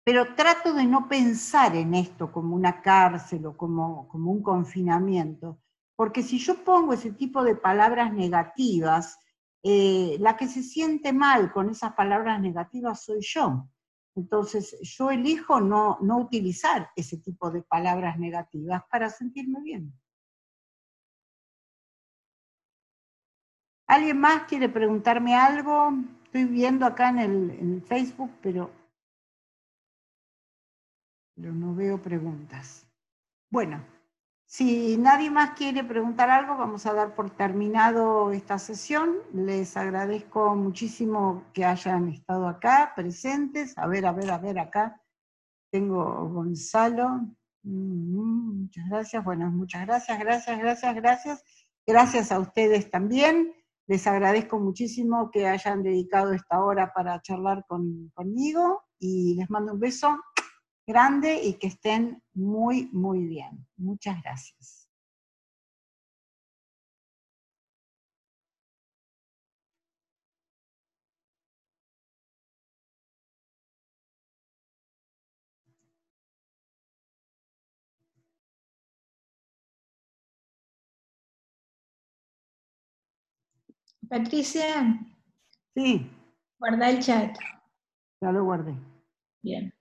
Pero trato de no pensar en esto como una cárcel o como, como un confinamiento, porque si yo pongo ese tipo de palabras negativas, eh, la que se siente mal con esas palabras negativas soy yo. Entonces, yo elijo no, utilizar ese tipo de palabras negativas para sentirme bien. ¿Alguien más quiere preguntarme algo? Estoy viendo acá en el, Facebook, pero, pero no veo preguntas. Bueno. Si nadie más quiere preguntar algo, vamos a dar por terminado esta sesión. Les agradezco muchísimo que hayan estado acá, presentes. A ver, a ver, a ver, acá tengo Gonzalo. Mm, muchas gracias. Bueno, muchas gracias, gracias, gracias, gracias. Gracias a ustedes también. Les agradezco muchísimo que hayan dedicado esta hora para charlar conmigo y les mando un beso grande y que estén muy, muy bien. Muchas gracias. Patricia. Sí. Guarda el chat. Ya lo guardé. Bien.